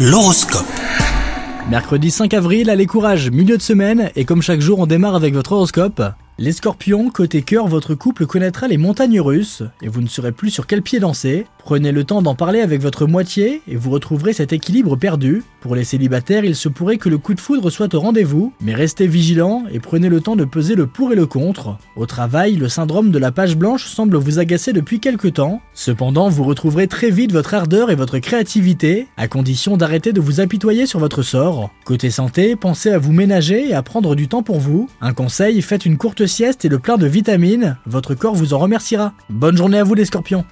L'horoscope. Mercredi 5 avril, allez courage, milieu de semaine, et comme chaque jour on démarre avec votre horoscope. Les scorpions, côté cœur, votre couple connaîtra les montagnes russes, et vous ne saurez plus sur quel pied danser. Prenez le temps d'en parler avec votre moitié, et vous retrouverez cet équilibre perdu. Pour les célibataires, il se pourrait que le coup de foudre soit au rendez-vous, mais restez vigilants et prenez le temps de peser le pour et le contre. Au travail, le syndrome de la page blanche semble vous agacer depuis quelque temps. Cependant, vous retrouverez très vite votre ardeur et votre créativité, à condition d'arrêter de vous apitoyer sur votre sort. Côté santé, pensez à vous ménager et à prendre du temps pour vous. Un conseil, faites une courte sieste et le plein de vitamines, votre corps vous en remerciera. Bonne journée à vous les scorpions